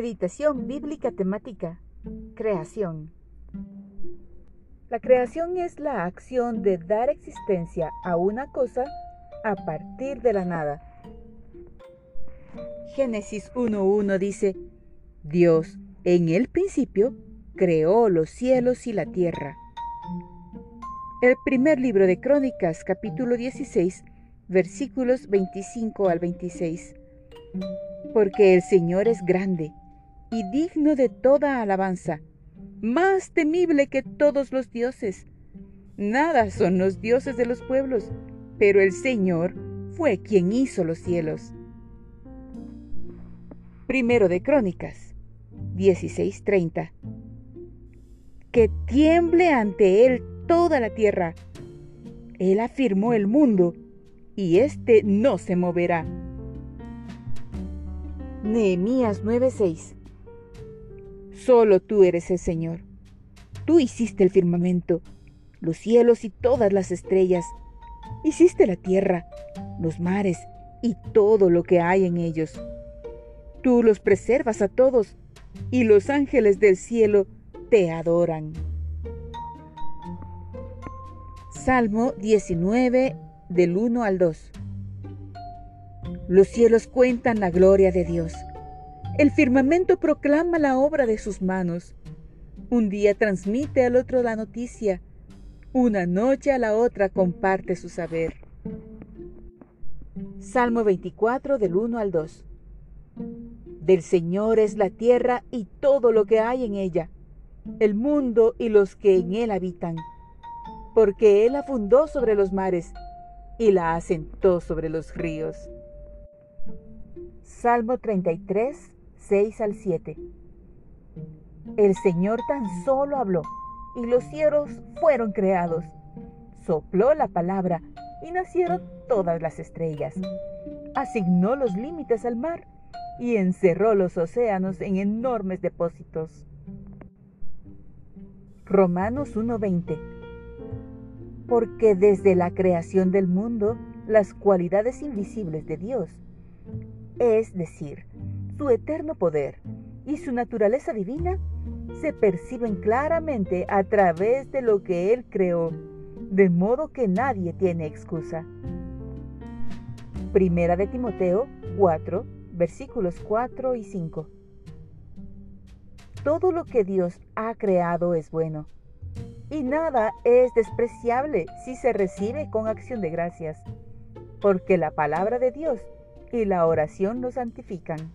Meditación bíblica temática. Creación. La creación es la acción de dar existencia a una cosa a partir de la nada. Génesis 1.1 dice, Dios en el principio creó los cielos y la tierra. El primer libro de Crónicas, capítulo 16, versículos 25 al 26. Porque el Señor es grande y digno de toda alabanza, más temible que todos los dioses. Nada son los dioses de los pueblos, pero el Señor fue quien hizo los cielos. Primero de Crónicas 16:30. Que tiemble ante Él toda la tierra. Él afirmó el mundo, y éste no se moverá. Nehemías 9:6 Solo tú eres el Señor. Tú hiciste el firmamento, los cielos y todas las estrellas. Hiciste la tierra, los mares y todo lo que hay en ellos. Tú los preservas a todos y los ángeles del cielo te adoran. Salmo 19 del 1 al 2. Los cielos cuentan la gloria de Dios el firmamento proclama la obra de sus manos. Un día transmite al otro la noticia. Una noche a la otra comparte su saber. Salmo 24 del 1 al 2. Del Señor es la tierra y todo lo que hay en ella, el mundo y los que en él habitan, porque Él la fundó sobre los mares y la asentó sobre los ríos. Salmo 33 6 al 7. El Señor tan solo habló y los cielos fueron creados. Sopló la palabra y nacieron todas las estrellas. Asignó los límites al mar y encerró los océanos en enormes depósitos. Romanos 1:20 Porque desde la creación del mundo, las cualidades invisibles de Dios, es decir, su eterno poder y su naturaleza divina se perciben claramente a través de lo que Él creó, de modo que nadie tiene excusa. Primera de Timoteo 4, versículos 4 y 5. Todo lo que Dios ha creado es bueno, y nada es despreciable si se recibe con acción de gracias, porque la palabra de Dios y la oración lo santifican.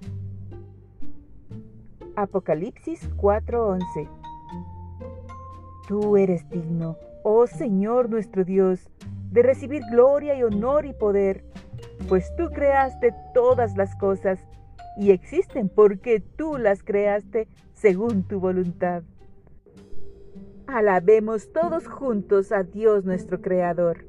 Apocalipsis 4:11 Tú eres digno, oh Señor nuestro Dios, de recibir gloria y honor y poder, pues tú creaste todas las cosas y existen porque tú las creaste según tu voluntad. Alabemos todos juntos a Dios nuestro Creador.